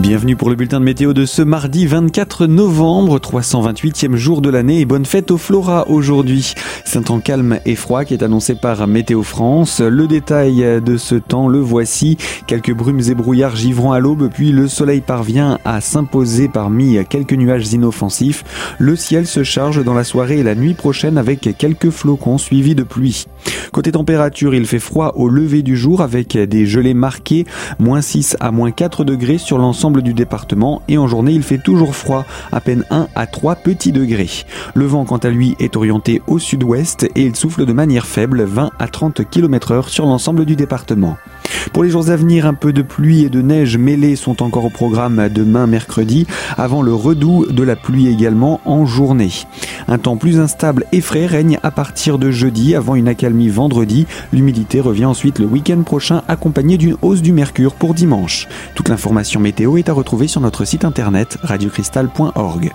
Bienvenue pour le bulletin de météo de ce mardi 24 novembre, 328e jour de l'année et bonne fête au Flora aujourd'hui. C'est un temps calme et froid qui est annoncé par Météo France. Le détail de ce temps, le voici. Quelques brumes et brouillards givront à l'aube, puis le soleil parvient à s'imposer parmi quelques nuages inoffensifs. Le ciel se charge dans la soirée et la nuit prochaine avec quelques flocons suivis de pluie. Côté température, il fait froid au lever du jour avec des gelées marquées, moins 6 à moins 4 degrés sur l'ensemble du département et en journée il fait toujours froid, à peine 1 à 3 petits degrés. Le vent quant à lui est orienté au sud-ouest et il souffle de manière faible 20 à 30 km heure sur l'ensemble du département. Pour les jours à venir, un peu de pluie et de neige mêlées sont encore au programme demain mercredi, avant le redout de la pluie également en journée. Un temps plus instable et frais règne à partir de jeudi avant une accalmie vendredi. L'humidité revient ensuite le week-end prochain accompagnée d'une hausse du mercure pour dimanche. Toute l'information météo est à retrouver sur notre site internet radiocristal.org.